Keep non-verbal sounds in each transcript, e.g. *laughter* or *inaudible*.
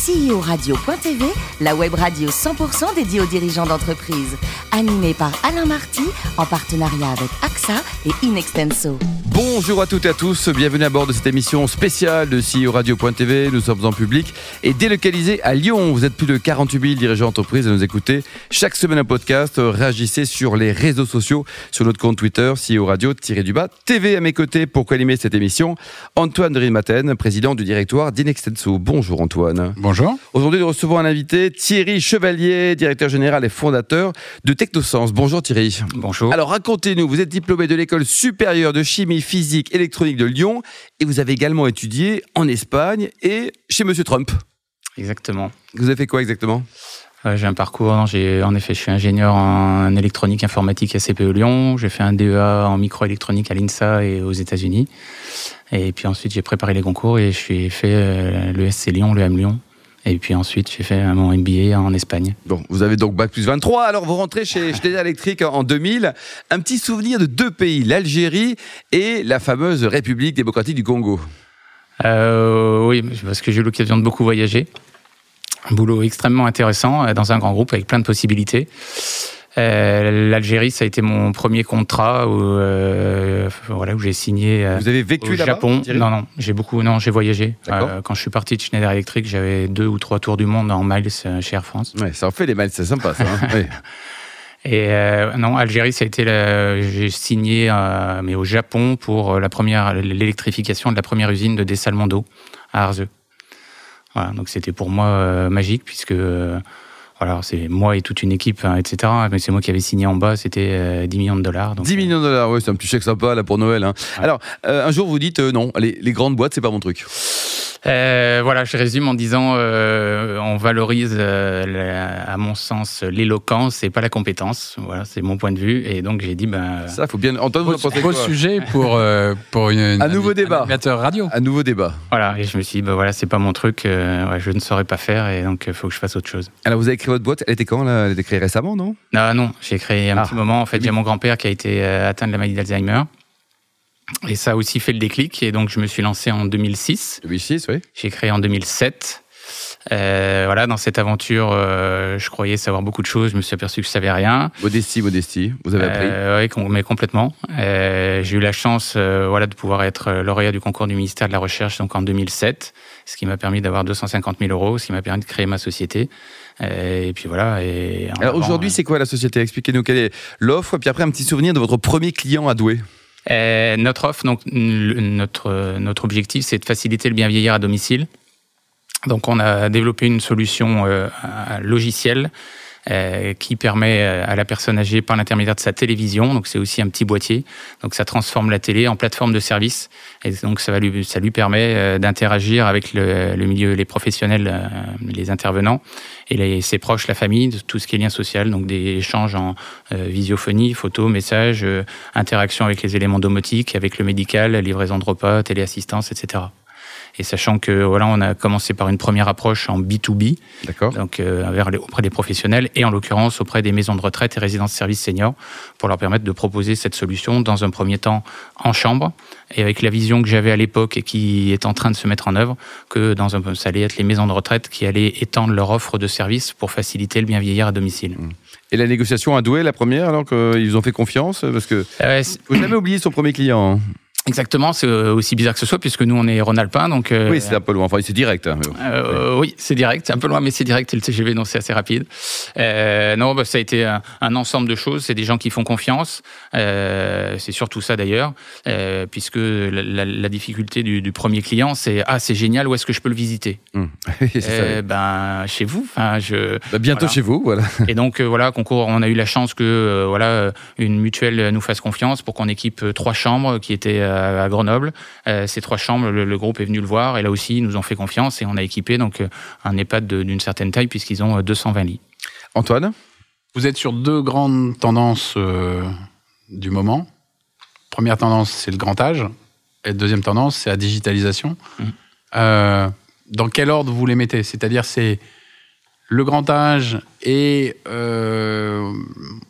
CEO-radio.tv, la web radio 100% dédiée aux dirigeants d'entreprise. Animée par Alain Marty, en partenariat avec AXA et Inextenso. Bonjour à toutes et à tous, bienvenue à bord de cette émission spéciale de CEO Radio.tv. Nous sommes en public et délocalisés à Lyon. Vous êtes plus de 48 000 dirigeants d'entreprise à nous écouter. Chaque semaine un podcast, réagissez sur les réseaux sociaux, sur notre compte Twitter, CEO Radio-du-bas TV à mes côtés pour co-animer cette émission. Antoine Drimaten, président du directoire d'Inextenso. Bonjour Antoine. Bonjour. Aujourd'hui, nous recevons un invité, Thierry Chevalier, directeur général et fondateur de Technosens. Bonjour Thierry. Bonjour. Alors racontez-nous, vous êtes diplômé de l'école supérieure de chimie physique électronique de Lyon et vous avez également étudié en Espagne et chez Monsieur Trump. Exactement. Vous avez fait quoi exactement? Euh, j'ai un parcours, non, j'ai, en effet, je suis ingénieur en électronique informatique à CPE Lyon. J'ai fait un DEA en microélectronique à l'INSA et aux États-Unis. Et puis ensuite, j'ai préparé les concours et je suis fait euh, le SC Lyon, le M Lyon. Et puis ensuite, j'ai fait mon MBA en Espagne. Bon, vous avez donc Bac plus 23, alors vous rentrez chez Schneider Electric en 2000. Un petit souvenir de deux pays, l'Algérie et la fameuse République démocratique du Congo. Euh, oui, parce que j'ai eu l'occasion de beaucoup voyager. Un boulot extrêmement intéressant euh, dans un grand groupe avec plein de possibilités. Euh, L'Algérie, ça a été mon premier contrat où, euh, voilà, où j'ai signé. euh, Vous avez vécu au Japon. Non, non, j'ai beaucoup, non, j'ai voyagé. Euh, quand je suis parti de Schneider Electric, j'avais deux ou trois tours du monde en miles chez Air France. Ouais, ça en fait les mails, c'est sympa ça. hein. *laughs* Et euh, non, Algérie, ça a été, j'ai signé, euh, mais au Japon pour la première, l'électrification de la première usine de dessalement d'eau à Arzeux. Voilà, donc c'était pour moi euh, magique puisque voilà, c'est moi et toute une équipe, hein, etc. Mais c'est moi qui avais signé en bas, c'était euh, 10 millions de dollars. Donc, 10 millions de dollars, ouais, c'est un petit chèque sympa là pour Noël. hein. Alors, euh, un jour vous dites euh, non, les, les grandes boîtes, c'est pas mon truc. Euh, voilà, je résume en disant euh, on valorise, euh, la- à mon sens, l'éloquence et pas la compétence. Voilà, c'est mon point de vue. Et donc j'ai dit ben Ça, faut bien. Antoine, vous en Beau, beau sujet pour, euh, pour une, Un nouveau débat. animateur radio. Un nouveau débat. voilà. Et je me suis dit ben voilà, c'est pas mon truc. euh, ouais, je ne saurais pas faire et donc il faut que je fasse autre chose. Alors, vous avez créé votre boîte, elle était quand là? Elle était créée récemment, non? Non, non, j'ai créé un Ah. petit moment. En fait, j'ai mon grand-père qui a été euh, atteint de la maladie d'Alzheimer. Et ça a aussi fait le déclic. Et donc, je me suis lancé en 2006. 2006, oui. J'ai créé en 2007. Euh, voilà, dans cette aventure, euh, je croyais savoir beaucoup de choses. Je me suis aperçu que je savais rien. Modestie, modestie, vous avez appris. Euh, oui, mais complètement. J'ai eu la chance, voilà, de pouvoir être lauréat du concours du ministère de la Recherche, donc en 2007, ce qui m'a permis d'avoir 250 000 euros, ce qui m'a permis de créer ma société. Et puis voilà. Et Alors aujourd'hui, euh, c'est quoi la société? Expliquez-nous quelle est l'offre, puis après un petit souvenir de votre premier client à Douai. Euh, notre offre, donc notre notre objectif, c'est de faciliter le bien vieillir à domicile. Donc, on a développé une solution euh, un logiciel euh, qui permet euh, à la personne âgée, par l'intermédiaire de sa télévision, donc c'est aussi un petit boîtier, donc ça transforme la télé en plateforme de service, et donc ça, lui, permet euh, d'interagir avec le, milieu, les professionnels, les intervenants, et ses proches, la famille, tout ce qui est lien social, donc des échanges en visiophonie, photos, messages, interaction avec les éléments domotiques, avec le médical, livraison de repas, téléassistance, etc. Et sachant que voilà, on a commencé par une première approche en B2B, D'accord donc euh, vers les- auprès des professionnels et en l'occurrence auprès des maisons de retraite et résidences services seniors pour leur permettre de proposer cette solution dans un premier temps en chambre et avec la vision que j'avais à l'époque et qui est en train de se mettre en œuvre que dans un ça allait être les maisons de retraite qui allaient étendre leur offre de services pour faciliter le bien vieillir à domicile. Et la négociation à Douai, la première, alors qu'ils ont fait confiance? Parce que Euh, faut jamais oublier son premier client. Exactement, c'est euh, aussi bizarre que ce soit puisque nous on est Rhône-Alpin donc euh, Oui, c'est un peu loin. Enfin, c'est direct. hein. Euh, oui, c'est direct, c'est un peu loin, mais c'est direct. et Le TGV, donc c'est assez rapide. Euh, non, bah, ça a été un, un ensemble de choses. C'est des gens qui font confiance. C'est surtout ça d'ailleurs, puisque la, la- la difficulté du, du premier client, c'est ah c'est génial, où est-ce que je peux le visiter *laughs* ça. Euh, Ben chez vous. Enfin, je. Bah, bientôt voilà. chez vous, voilà. *laughs* Et donc voilà, concours, on a eu la chance que voilà une mutuelle nous fasse confiance pour qu'on équipe trois chambres qui étaient euh, à Grenoble. Euh, ces trois chambres, le, le groupe est venu le voir et là aussi ils nous ont fait confiance et on a équipé donc euh, un EHPAD d'une certaine taille puisqu'ils ont euh, 220 lits. Antoine Vous êtes sur deux grandes tendances euh, du moment. Première tendance, c'est le grand âge. Et deuxième tendance, c'est la digitalisation. Euh, dans quel ordre vous les mettez? C'est-à-dire, c'est le grand âge et euh,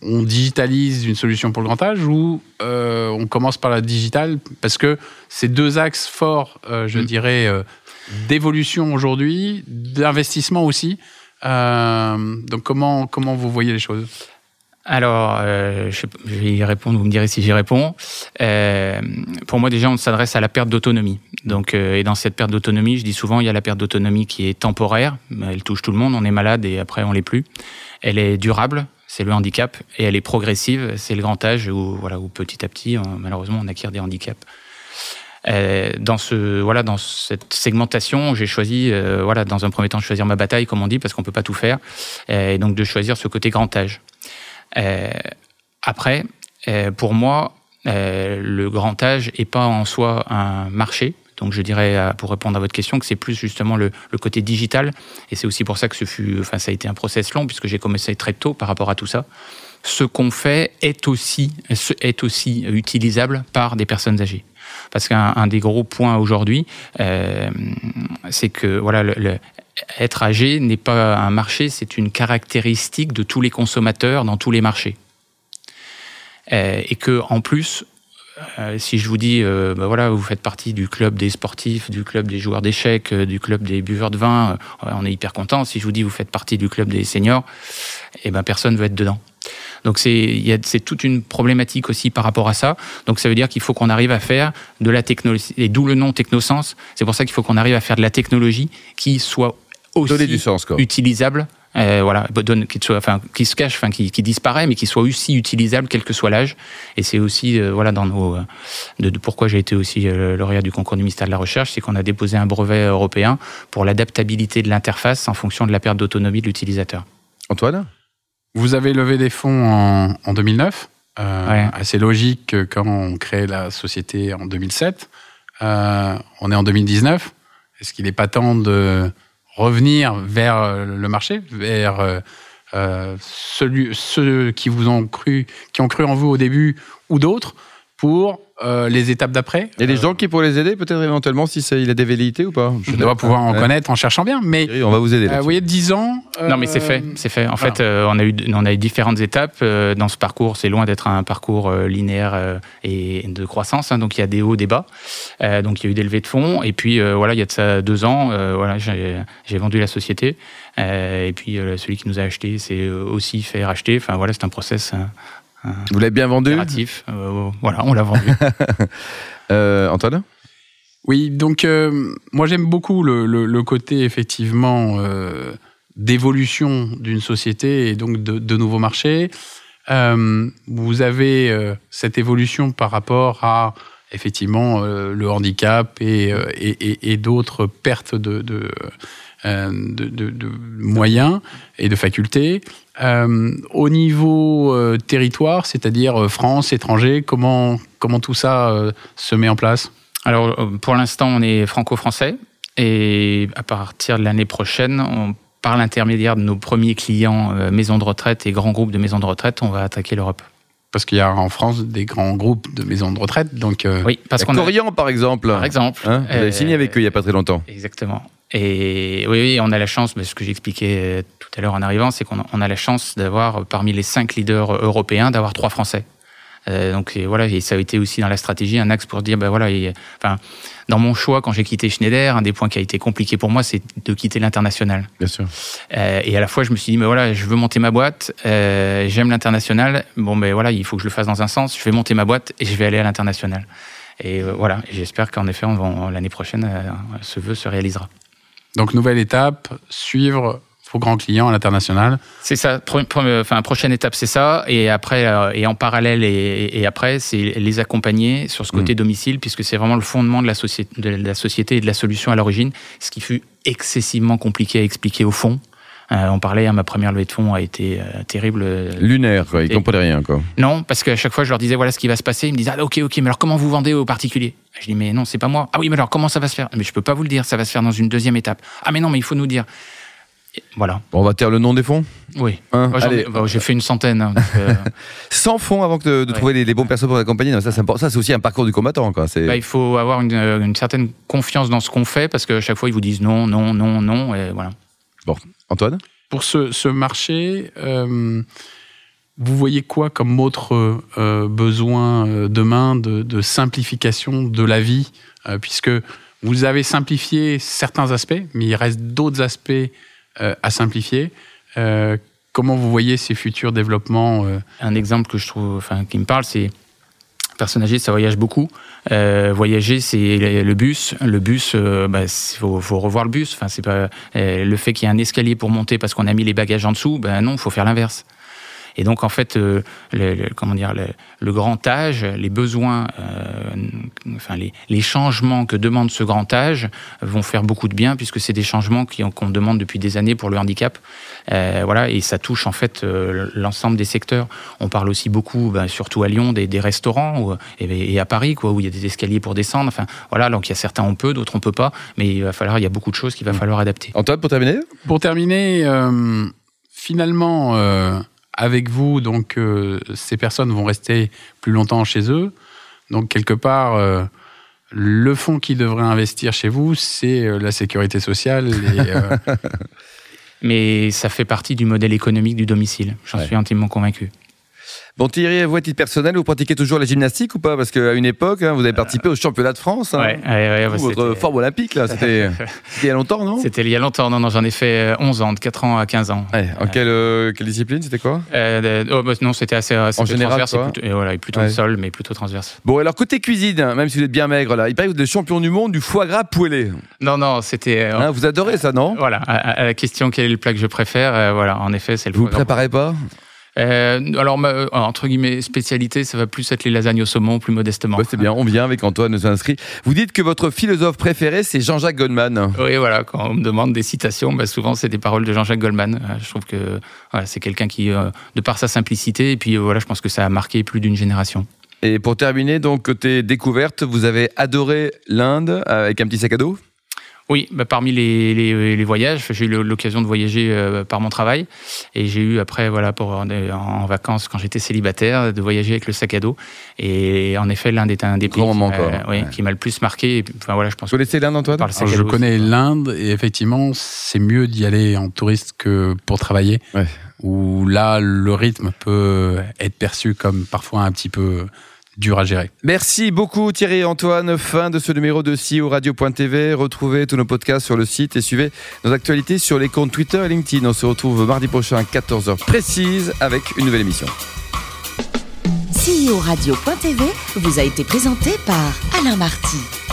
on digitalise une solution pour le grand âge ou euh, on commence par la digitale Parce que c'est deux axes forts, euh, je Mhm. dirais, euh, d'évolution aujourd'hui, d'investissement aussi. Donc comment, comment vous voyez les choses? Alors, euh, je, vais y répondre, vous me direz si j'y réponds. Euh, pour moi, déjà, on s'adresse à la perte d'autonomie. Donc, euh, et dans cette perte d'autonomie, je dis souvent, il y a la perte d'autonomie qui est temporaire, elle touche tout le monde, on est malade et après on l'est plus. Elle est durable, c'est le handicap, et elle est progressive, c'est le grand âge où, voilà, où petit à petit, malheureusement, on acquiert des handicaps. Euh, dans ce voilà dans cette segmentation, j'ai choisi euh, voilà dans un premier temps de choisir ma bataille comme on dit parce qu'on peut pas tout faire et donc de choisir ce côté grand âge. Euh, après, euh, pour moi, euh, le grand âge n'est pas en soi un marché. Donc je dirais, pour répondre à votre question, que c'est plus justement le, côté digital. Et c'est aussi pour ça que ça a été un process long, puisque j'ai commencé très tôt par rapport à tout ça. Ce qu'on fait est aussi, est aussi utilisable par des personnes âgées. Parce qu'un des gros points aujourd'hui, euh, c'est que voilà, être âgé n'est pas un marché, c'est une caractéristique de tous les consommateurs dans tous les marchés. Euh, et que en plus, euh, si je vous dis, euh, ben voilà, vous faites partie du club des sportifs, du club des joueurs d'échecs, du club des buveurs de vin, on est hyper content. Si je vous dis, vous faites partie du club des seniors, eh ben personne veut être dedans. Donc c'est c'est toute une problématique aussi par rapport à ça. Donc ça veut dire qu'il faut qu'on arrive à faire de la technologie, et d'où le nom Technosens. C'est pour ça qu'il faut qu'on arrive à faire de la technologie qui soit aussi du sens, quoi. utilisable. Euh, voilà, donne, qui, soit, enfin, qui se cache, enfin, qui, qui, disparaît, mais qui soit aussi utilisable, quel que soit l'âge. Et c'est aussi, euh, voilà, dans nos, euh, de, de, pourquoi j'ai été aussi lauréat du concours du ministère de la Recherche, c'est qu'on a déposé un brevet européen pour l'adaptabilité de l'interface en fonction de la perte d'autonomie de l'utilisateur. Antoine? Vous avez levé des fonds en, en 2009. Euh, ouais. Assez logique que quand on crée la société en 2007. Euh, on est en 2019. Est-ce qu'il n'est pas temps de revenir vers le marché, vers euh, celui, ceux qui vous ont cru, qui ont cru en vous au début ou d'autres, pour euh, les étapes d'après. Il y a des gens qui pourraient les aider, peut-être éventuellement, si ça, il a des velléités ou pas Je dois pouvoir en ouais. connaître en cherchant bien, mais oui, on va vous aider. Euh, vous voyez, 10 ans. non, mais c'est fait, c'est fait. En voilà. fait, on a eu, on a eu différentes étapes dans ce parcours. C'est loin d'être un parcours linéaire et de croissance. Hein, donc il y a des hauts, des bas. donc il y a eu des levées de fonds. Et puis voilà, il y a de ça deux ans, voilà, j'ai vendu la société. et puis celui qui nous a acheté, c'est aussi fait racheter. Enfin voilà, c'est un process. Vous l'avez bien vendu euh, Voilà, on l'a vendu. *laughs* euh, Antoine Oui, donc euh, moi j'aime beaucoup le, le, le, côté effectivement euh, d'évolution d'une société et donc de, de nouveaux marchés. Euh, vous avez cette évolution par rapport à effectivement le handicap et, et d'autres pertes de, de moyens et de facultés. Euh, au niveau euh, territoire, c'est-à-dire euh, France, étranger, comment, comment tout ça euh, se met en place? Alors, pour l'instant, on est franco-français. Et à partir de l'année prochaine, par l'intermédiaire de nos premiers clients, euh, maisons de retraite et grands groupes de maisons de retraite, on va attaquer l'Europe. Parce qu'il y a en France des grands groupes de maisons de retraite, donc euh... oui, parce qu'on Corian a... par exemple. Par exemple, hein vous avez signé avec eux il y a pas très longtemps. Exactement. Et oui, oui, on a la chance, ce que j'expliquais tout à l'heure en arrivant, c'est qu'on a la chance d'avoir, parmi les cinq leaders européens, d'avoir trois Français. Euh, donc et voilà, et ça a été aussi dans la stratégie un axe pour dire, ben voilà, et, enfin, dans mon choix quand j'ai quitté Schneider, un des points qui a été compliqué pour moi, c'est de quitter l'international. Bien sûr. Euh, et à la fois, je me suis dit, ben voilà, je veux monter ma boîte, euh, j'aime l'international. Bon, ben voilà, il faut que je le fasse dans un sens. Je vais monter ma boîte et je vais aller à l'international. Et euh, voilà, j'espère qu'en effet, l'année prochaine, euh, ce vœu se réalisera. Donc, nouvelle étape, suivre vos grands clients à l'international. C'est ça. Enfin, prochaine étape, c'est ça. Et après, euh, et en parallèle, et, et après, c'est les accompagner sur ce côté mmh. domicile, puisque c'est vraiment le fondement de la, société, de la société et de la solution à l'origine, ce qui fut excessivement compliqué à expliquer au fond. Euh, on parlait, hein, ma première levée de fonds a été euh, terrible. Lunaire, quoi. Ils comprenaient rien, quoi. Non, parce qu'à chaque fois, je leur disais, voilà ce qui va se passer. Ils me disaient, ah, ok, ok, mais alors comment vous vendez aux particuliers? Je dis, mais non, c'est pas moi. Ah oui, mais alors comment ça va se faire? Mais je peux pas vous le dire, ça va se faire dans une deuxième étape. Ah, mais non, mais il faut nous dire. Voilà. Bon, on va taire le nom des fonds? Oui. Hein? J'ai bah, fait une centaine. Hein, euh... *laughs* 100 fonds avant de, de ouais. trouver les, les bons personnes pour accompagner. Ça, c'est aussi un parcours du combattant. Quoi. Bah, il faut avoir une, une, certaine confiance dans ce qu'on fait parce qu'à chaque fois, ils vous disent non, non, non, non. Et voilà. Bon, Antoine? Pour ce, ce marché, euh, vous voyez quoi comme autre euh, besoin demain de, de, simplification de la vie? Euh, Puisque Vous avez simplifié certains aspects, mais il reste d'autres aspects euh, à simplifier. Euh, comment vous voyez ces futurs développements euh Un exemple que je trouve, enfin, qui me parle, c'est personne âgée, ça voyage beaucoup. Euh, voyager, c'est le bus. Le bus, il bah, faut, revoir le bus. Enfin, c'est pas le fait qu'il y ait un escalier pour monter parce qu'on a mis les bagages en dessous. Ben non, il faut faire l'inverse. Et donc, en fait, euh, le, comment dire, le, grand âge, les besoins, euh, enfin, les, les, changements que demande ce grand âge vont faire beaucoup de bien, puisque c'est des changements qu'on demande depuis des années pour le handicap. Euh, voilà, et ça touche en fait l'ensemble des secteurs. On parle aussi beaucoup, ben, surtout à Lyon, des, des restaurants et, à Paris, quoi, où il y a des escaliers pour descendre. Enfin, voilà, donc il y a certains on peut, d'autres on peut pas, mais il va falloir, il y a beaucoup de choses qu'il va mmh. falloir adapter. Antoine, pour terminer? Pour terminer, finalement, avec vous, donc euh, ces personnes vont rester plus longtemps chez eux. Donc quelque part, euh, le fonds qui devrait investir chez vous, c'est euh, la sécurité sociale. *laughs* Mais ça fait partie du modèle économique du domicile. J'en suis intimement convaincu. Bon, Thierry, vous, à titre personnel, vous pratiquez toujours la gymnastique ou pas? Parce qu'à une époque, hein, vous avez participé au championnat de France. Hein. Ouais, votre forme olympique, là, *laughs* c'était il y a longtemps, non? C'était il y a longtemps, non, non, j'en ai fait 11 euh, ans, de 4 ans à 15 ans. en quelle, euh, quelle, discipline C'était quoi? Euh, oh, bah, Non, c'était assez, en général, transverse. Et plutôt, voilà, plutôt sol, mais plutôt transverse. Bon, alors côté cuisine, hein, même si vous êtes bien maigre, là, il paraît que vous êtes champion du monde du foie gras poêlé. Non, non, c'était. Hein, vous adorez ça, non? Voilà, à, la question quel est le plat que je préfère, voilà, en effet, c'est le Vous ne préparez pas? Euh, alors, euh, entre guillemets, spécialité, ça va plus être les lasagnes au saumon, plus modestement. c'est bien, on vient avec Antoine, nous inscrit. Vous dites que votre philosophe préféré, c'est Jean-Jacques Goldman. Oui, voilà, quand on me demande des citations, bah, souvent c'est des paroles de Jean-Jacques Goldman. Euh, je trouve que c'est quelqu'un qui, de par sa simplicité, et puis voilà, je pense que ça a marqué plus d'une génération. Et pour terminer, donc, côté découverte, vous avez adoré l'Inde avec un petit sac à dos? Oui, bah, parmi les, les, voyages, j'ai eu l'occasion de voyager euh, par mon travail et j'ai eu après, voilà, pour en, vacances quand j'étais célibataire, de voyager avec le sac à dos. Et en effet, l'Inde est un des pays qui m'a le plus marqué. enfin, voilà, je pense. Vous connaissez l'Inde, Antoine? Je connais l'Inde et effectivement, c'est mieux d'y aller en touriste que pour travailler. Où là, le rythme peut être perçu comme parfois un petit peu dur à gérer. Merci beaucoup Thierry et Antoine. Fin de ce numéro de CEO Radio.tv. Retrouvez tous nos podcasts sur le site et suivez nos actualités sur les comptes Twitter et LinkedIn. On se retrouve mardi prochain à 14h précise avec une nouvelle émission. CEO Radio.tv vous a été présenté par Alain Marty.